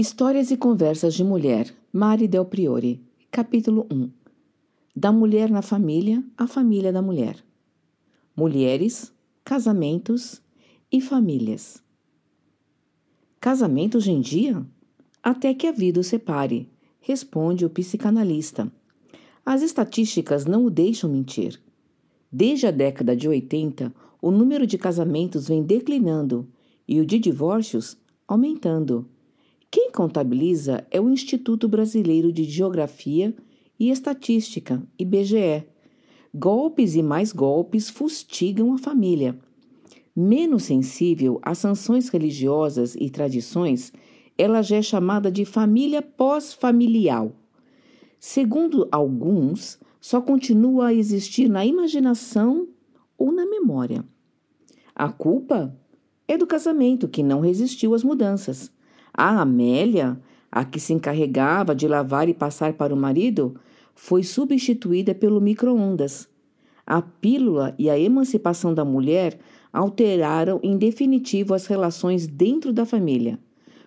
Histórias e Conversas de Mulher, Mari Del Priore, capítulo 1 Da Mulher na Família, a Família da Mulher. Mulheres, Casamentos e Famílias. Casamento hoje em dia? Até que a vida o separe, responde o psicanalista. As estatísticas não o deixam mentir. Desde a década de 80, o número de casamentos vem declinando e o de divórcios aumentando. Quem contabiliza é o Instituto Brasileiro de Geografia e Estatística, IBGE. Golpes e mais golpes fustigam a família. Menos sensível às sanções religiosas e tradições, ela já é chamada de família pós-familial. Segundo alguns, só continua a existir na imaginação ou na memória. A culpa é do casamento que não resistiu às mudanças. A Amélia, a que se encarregava de lavar e passar para o marido, foi substituída pelo micro-ondas. A pílula e a emancipação da mulher alteraram em definitivo as relações dentro da família.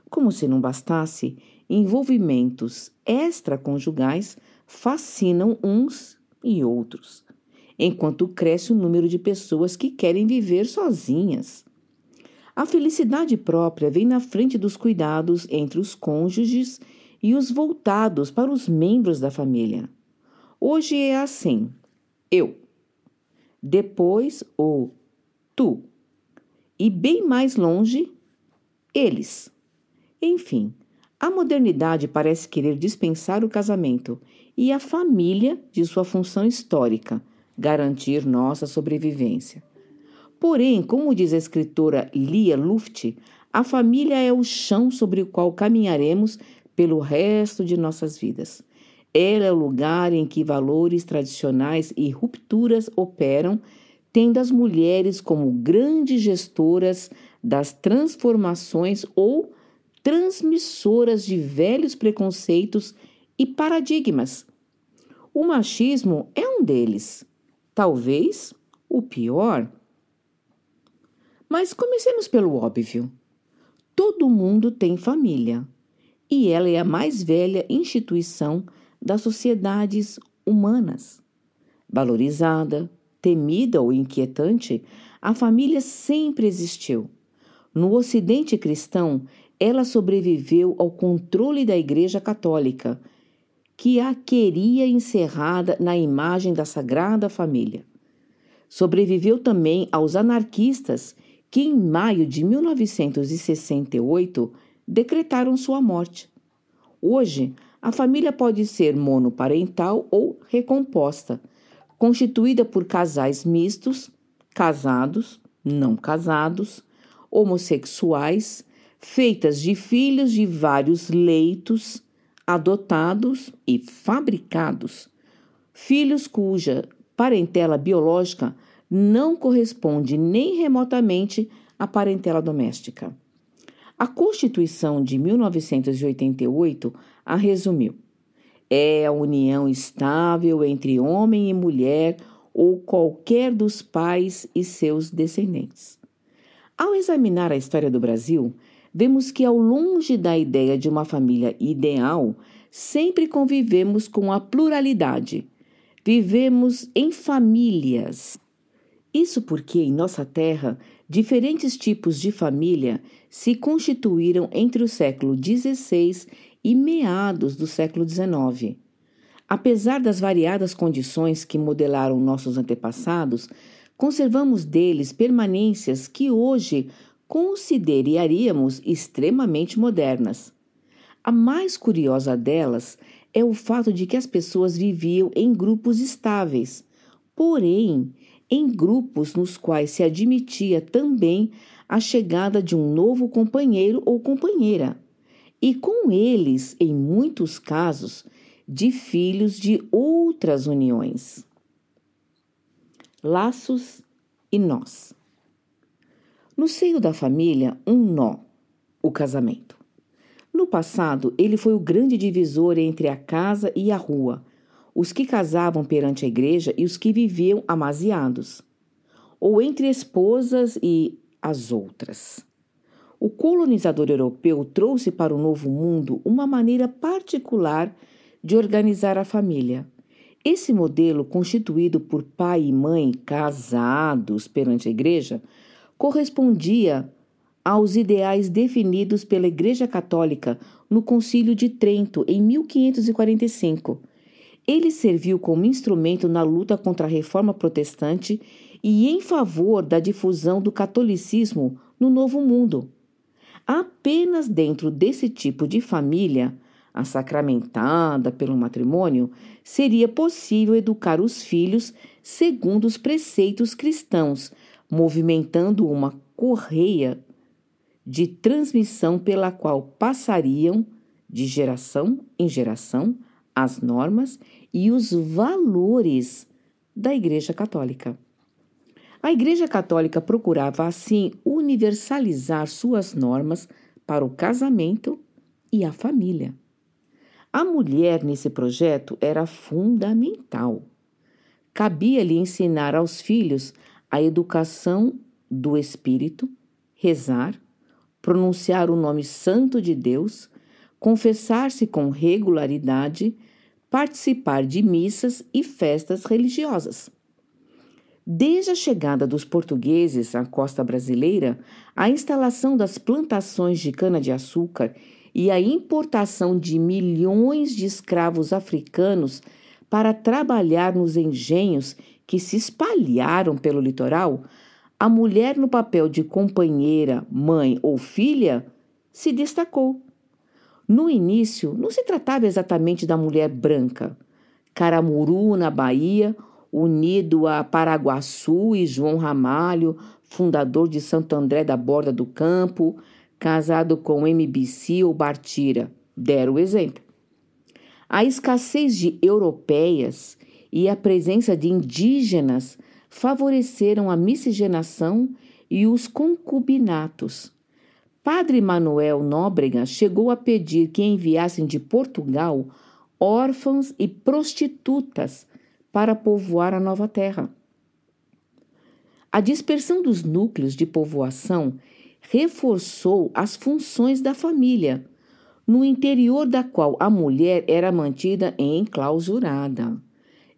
Como se não bastasse, envolvimentos extraconjugais fascinam uns e outros, enquanto cresce o número de pessoas que querem viver sozinhas. A felicidade própria vem na frente dos cuidados entre os cônjuges e os voltados para os membros da família. Hoje é assim: eu, depois o tu, e bem mais longe, eles. Enfim, a modernidade parece querer dispensar o casamento e a família de sua função histórica, garantir nossa sobrevivência. Porém, como diz a escritora Lia Luft, a família é o chão sobre o qual caminharemos pelo resto de nossas vidas. Ela é o lugar em que valores tradicionais e rupturas operam, tendo as mulheres como grandes gestoras das transformações ou transmissoras de velhos preconceitos e paradigmas. O machismo é um deles, talvez o pior. Mas comecemos pelo óbvio. Todo mundo tem família, e ela é a mais velha instituição das sociedades humanas. Valorizada, temida ou inquietante, a família sempre existiu. No Ocidente cristão, ela sobreviveu ao controle da Igreja Católica, que a queria encerrada na imagem da Sagrada Família. Sobreviveu também aos anarquistas que em maio de 1968 decretaram sua morte. Hoje, a família pode ser monoparental ou recomposta, constituída por casais mistos, casados, não casados, homossexuais, feitas de filhos de vários leitos, adotados e fabricados, filhos cuja parentela biológica não corresponde nem remotamente à parentela doméstica. A Constituição de 1988 a resumiu. É a união estável entre homem e mulher ou qualquer dos pais e seus descendentes. Ao examinar a história do Brasil, vemos que, ao longe da ideia de uma família ideal, sempre convivemos com a pluralidade. Vivemos em famílias isso porque em nossa terra diferentes tipos de família se constituíram entre o século XVI e meados do século XIX. Apesar das variadas condições que modelaram nossos antepassados, conservamos deles permanências que hoje consideraríamos extremamente modernas. A mais curiosa delas é o fato de que as pessoas viviam em grupos estáveis, porém em grupos nos quais se admitia também a chegada de um novo companheiro ou companheira, e com eles, em muitos casos, de filhos de outras uniões. Laços e nós. No seio da família, um nó, o casamento. No passado, ele foi o grande divisor entre a casa e a rua, os que casavam perante a igreja e os que viviam amaziados, ou entre esposas e as outras. o colonizador europeu trouxe para o Novo Mundo uma maneira particular de organizar a família. Esse modelo, constituído por pai e mãe casados perante a Igreja, correspondia aos ideais definidos pela Igreja Católica no Concílio de Trento em 1545. Ele serviu como instrumento na luta contra a reforma protestante e em favor da difusão do catolicismo no Novo Mundo. Apenas dentro desse tipo de família, a sacramentada pelo matrimônio, seria possível educar os filhos segundo os preceitos cristãos, movimentando uma correia de transmissão pela qual passariam de geração em geração as normas e os valores da Igreja Católica. A Igreja Católica procurava, assim, universalizar suas normas para o casamento e a família. A mulher nesse projeto era fundamental. Cabia-lhe ensinar aos filhos a educação do espírito, rezar, pronunciar o nome santo de Deus, confessar-se com regularidade, participar de missas e festas religiosas. Desde a chegada dos portugueses à costa brasileira, a instalação das plantações de cana-de-açúcar e a importação de milhões de escravos africanos para trabalhar nos engenhos que se espalharam pelo litoral, a mulher no papel de companheira, mãe ou filha se destacou. No início, não se tratava exatamente da mulher branca. Caramuru, na Bahia, unido a Paraguaçu e João Ramalho, fundador de Santo André da Borda do Campo, casado com MBC ou Bartira, deram o exemplo. A escassez de europeias e a presença de indígenas favoreceram a miscigenação e os concubinatos. Padre Manuel Nóbrega chegou a pedir que enviassem de Portugal órfãos e prostitutas para povoar a nova terra. A dispersão dos núcleos de povoação reforçou as funções da família, no interior da qual a mulher era mantida enclausurada.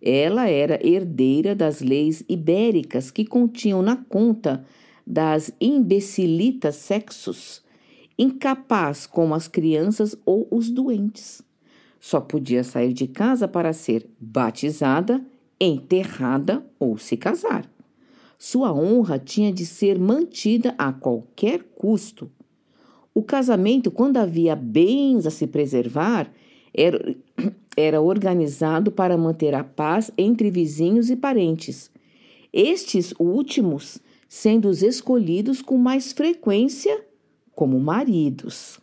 Ela era herdeira das leis ibéricas que continham na conta das imbecilitas sexos, incapaz como as crianças ou os doentes. Só podia sair de casa para ser batizada, enterrada ou se casar. Sua honra tinha de ser mantida a qualquer custo. O casamento, quando havia bens a se preservar, era, era organizado para manter a paz entre vizinhos e parentes. Estes últimos sendo os escolhidos com mais frequência como maridos.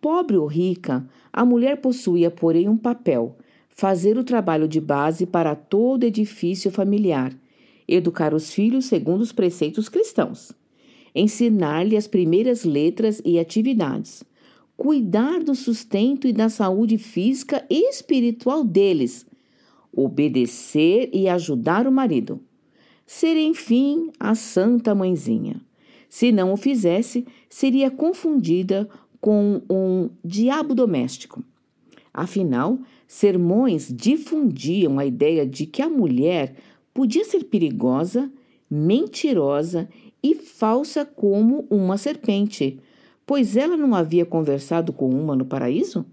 Pobre ou rica, a mulher possuía, porém, um papel: fazer o trabalho de base para todo edifício familiar, educar os filhos segundo os preceitos cristãos, ensinar-lhe as primeiras letras e atividades, cuidar do sustento e da saúde física e espiritual deles, obedecer e ajudar o marido, ser, enfim, a santa mãezinha. Se não o fizesse, seria confundida com um diabo doméstico. Afinal, sermões difundiam a ideia de que a mulher podia ser perigosa, mentirosa e falsa como uma serpente, pois ela não havia conversado com uma no paraíso?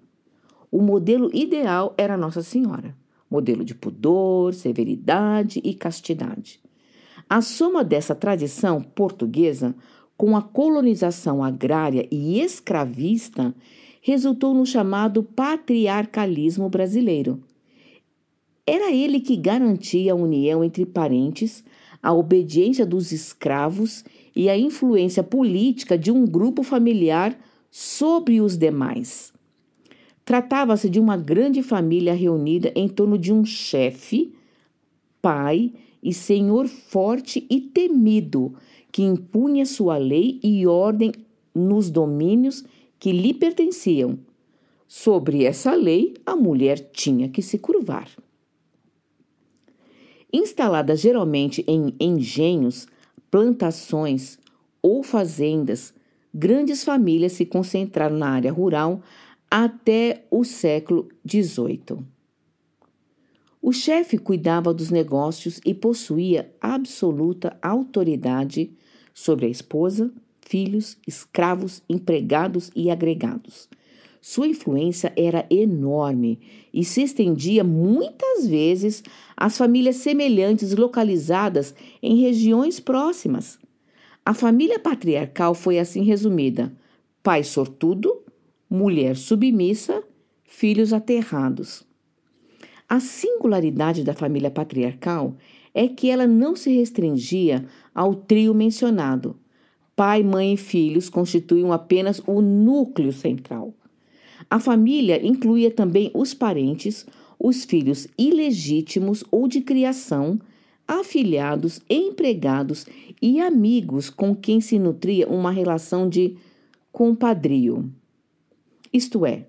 O modelo ideal era Nossa Senhora, modelo de pudor, severidade e castidade. A soma dessa tradição portuguesa com a colonização agrária e escravista, resultou no chamado patriarcalismo brasileiro. Era ele que garantia a união entre parentes, a obediência dos escravos e a influência política de um grupo familiar sobre os demais. Tratava-se de uma grande família reunida em torno de um chefe, pai e senhor forte e temido, que impunha sua lei e ordem nos domínios que lhe pertenciam. Sobre essa lei, a mulher tinha que se curvar. Instalada geralmente em engenhos, plantações ou fazendas, grandes famílias se concentraram na área rural até o século XVIII. O chefe cuidava dos negócios e possuía absoluta autoridade sobre a esposa, filhos, escravos, empregados e agregados. Sua influência era enorme e se estendia muitas vezes às famílias semelhantes localizadas em regiões próximas. A família patriarcal foi assim resumida: pai sortudo, mulher submissa, filhos aterrados. A singularidade da família patriarcal é que ela não se restringia ao trio mencionado. Pai, mãe e filhos constituíam apenas o núcleo central. A família incluía também os parentes, os filhos ilegítimos ou de criação, afilhados, empregados e amigos com quem se nutria uma relação de compadrio isto é,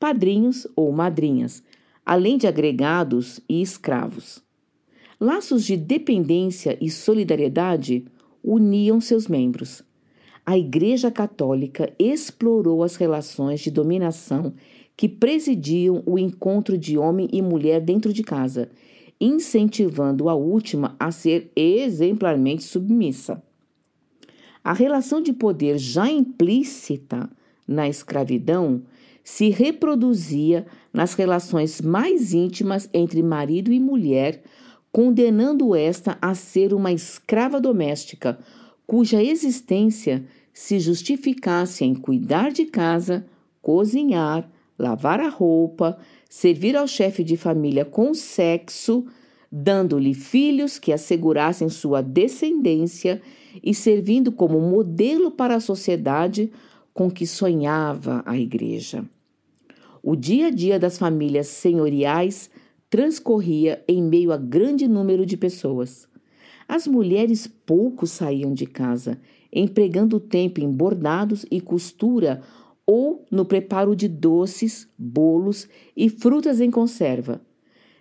padrinhos ou madrinhas, além de agregados e escravos. Laços de dependência e solidariedade uniam seus membros. A Igreja Católica explorou as relações de dominação que presidiam o encontro de homem e mulher dentro de casa, incentivando a última a ser exemplarmente submissa. A relação de poder já implícita na escravidão se reproduzia nas relações mais íntimas entre marido e mulher, condenando esta a ser uma escrava doméstica, cuja existência se justificasse em cuidar de casa, cozinhar, lavar a roupa, servir ao chefe de família com sexo, dando-lhe filhos que assegurassem sua descendência e servindo como modelo para a sociedade com que sonhava a igreja. O dia a dia das famílias senhoriais transcorria em meio a grande número de pessoas. As mulheres pouco saíam de casa, empregando o tempo em bordados e costura ou no preparo de doces, bolos e frutas em conserva.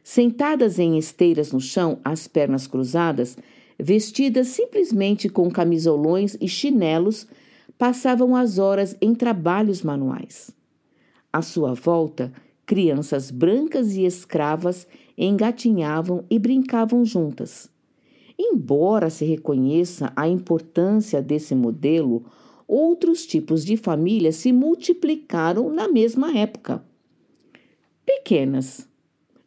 Sentadas em esteiras no chão, as pernas cruzadas, vestidas simplesmente com camisolões e chinelos, passavam as horas em trabalhos manuais. À sua volta, crianças brancas e escravas engatinhavam e brincavam juntas. Embora se reconheça a importância desse modelo, outros tipos de famílias se multiplicaram na mesma época. Pequenas,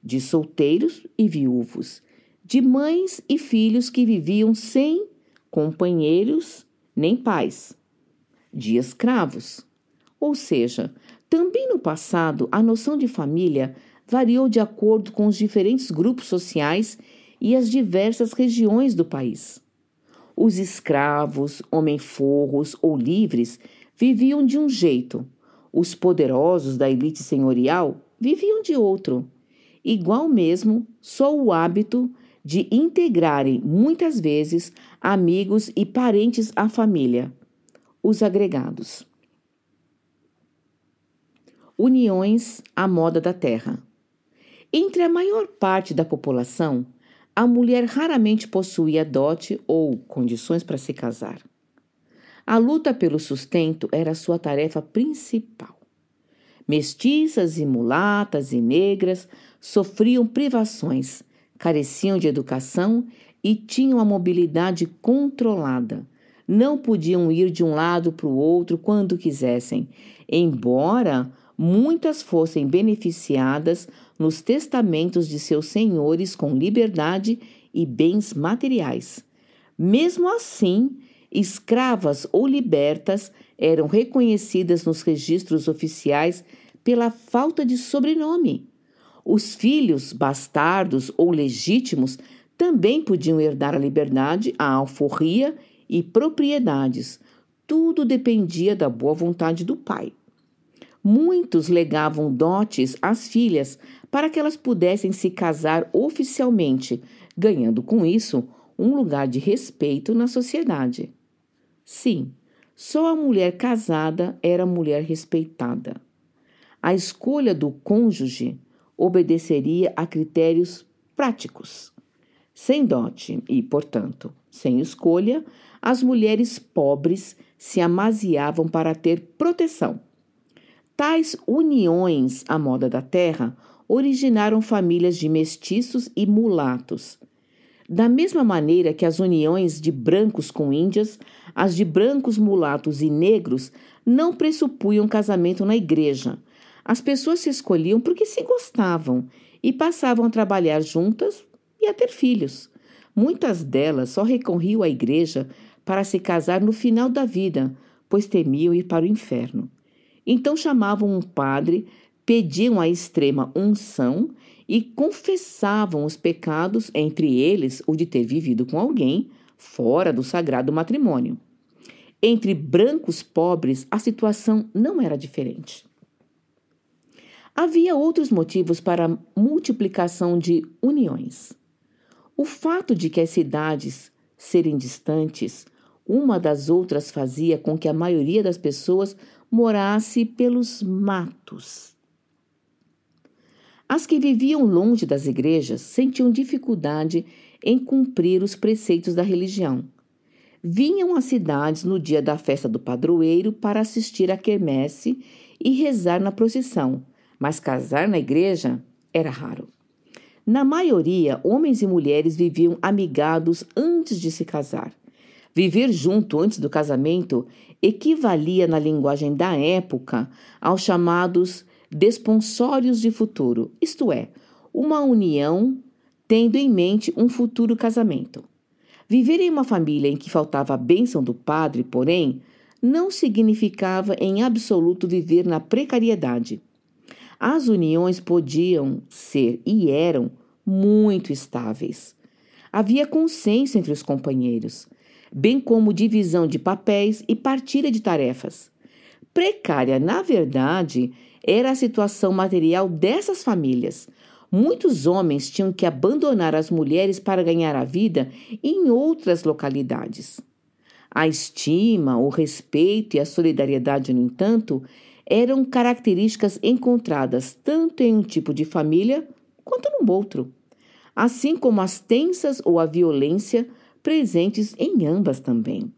de solteiros e viúvos, de mães e filhos que viviam sem companheiros nem pais, de escravos. Ou seja, também no passado a noção de família variou de acordo com os diferentes grupos sociais e as diversas regiões do país. Os escravos, homem-forros ou livres viviam de um jeito, os poderosos da elite senhorial viviam de outro. Igual mesmo, só o hábito de integrarem muitas vezes amigos e parentes à família os agregados. Uniões à moda da terra. Entre a maior parte da população, a mulher raramente possuía dote ou condições para se casar. A luta pelo sustento era sua tarefa principal. Mestiças e mulatas e negras sofriam privações, careciam de educação e tinham a mobilidade controlada, não podiam ir de um lado para o outro quando quisessem, embora muitas fossem beneficiadas nos testamentos de seus senhores com liberdade e bens materiais. Mesmo assim, escravas ou libertas eram reconhecidas nos registros oficiais pela falta de sobrenome. Os filhos, bastardos ou legítimos, também podiam herdar a liberdade, a alforria e propriedades. Tudo dependia da boa vontade do pai. Muitos legavam dotes às filhas para que elas pudessem se casar oficialmente, ganhando com isso um lugar de respeito na sociedade. Sim, só a mulher casada era mulher respeitada. A escolha do cônjuge obedeceria a critérios práticos. Sem dote e, portanto, sem escolha, as mulheres pobres se amaziavam para ter proteção. Tais uniões à moda da terra originaram famílias de mestiços e mulatos. Da mesma maneira que as uniões de brancos com índias, as de brancos, mulatos e negros não pressupunham casamento na igreja. As pessoas se escolhiam porque se gostavam e passavam a trabalhar juntas e a ter filhos. Muitas delas só recorriam à igreja para se casar no final da vida, pois temiam ir para o inferno. Então chamavam um padre, pediam a extrema unção e confessavam os pecados, entre eles o de ter vivido com alguém fora do sagrado matrimônio. Entre brancos pobres, a situação não era diferente. Havia outros motivos para a multiplicação de uniões. O fato de que as cidades serem distantes uma das outras fazia com que a maioria das pessoas morasse pelos matos. As que viviam longe das igrejas sentiam dificuldade em cumprir os preceitos da religião. Vinham às cidades no dia da festa do padroeiro para assistir à quermesse e rezar na procissão, mas casar na igreja era raro. Na maioria, homens e mulheres viviam amigados antes de se casar. Viver junto antes do casamento equivalia, na linguagem da época, aos chamados desponsórios de futuro, isto é, uma união tendo em mente um futuro casamento. Viver em uma família em que faltava a bênção do padre, porém, não significava em absoluto viver na precariedade. As uniões podiam ser e eram muito estáveis. Havia consenso entre os companheiros, bem como divisão de papéis e partilha de tarefas. Precária, na verdade, era a situação material dessas famílias. Muitos homens tinham que abandonar as mulheres para ganhar a vida em outras localidades. A estima, o respeito e a solidariedade, no entanto, eram características encontradas tanto em um tipo de família quanto no outro, assim como as tensas ou a violência presentes em ambas também.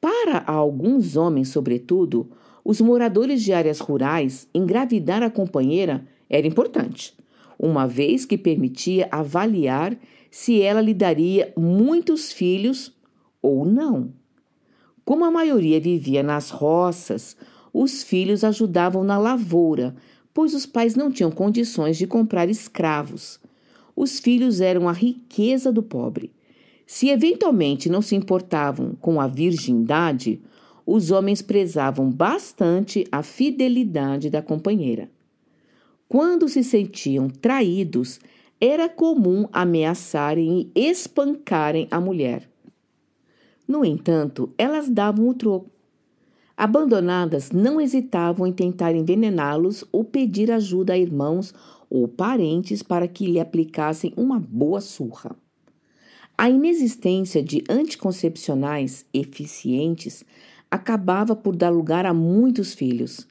Para alguns homens, sobretudo, os moradores de áreas rurais, engravidar a companheira era importante, uma vez que permitia avaliar se ela lhe daria muitos filhos ou não. Como a maioria vivia nas roças, os filhos ajudavam na lavoura, pois os pais não tinham condições de comprar escravos. Os filhos eram a riqueza do pobre. Se eventualmente não se importavam com a virgindade, os homens prezavam bastante a fidelidade da companheira. Quando se sentiam traídos, era comum ameaçarem e espancarem a mulher. No entanto, elas davam o troco. Abandonadas, não hesitavam em tentar envenená-los ou pedir ajuda a irmãos ou parentes para que lhe aplicassem uma boa surra. A inexistência de anticoncepcionais eficientes acabava por dar lugar a muitos filhos.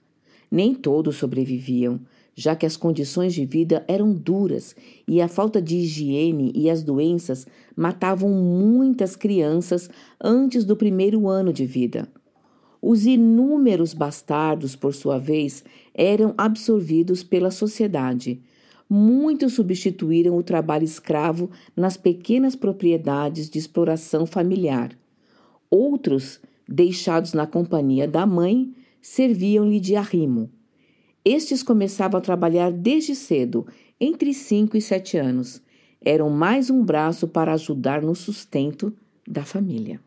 Nem todos sobreviviam, já que as condições de vida eram duras e a falta de higiene e as doenças matavam muitas crianças antes do primeiro ano de vida. Os inúmeros bastardos, por sua vez, eram absorvidos pela sociedade, muitos substituíram o trabalho escravo nas pequenas propriedades de exploração familiar. Outros, deixados na companhia da mãe, serviam-lhe de arrimo. Estes começavam a trabalhar desde cedo, entre cinco e sete anos. Eram mais um braço para ajudar no sustento da família.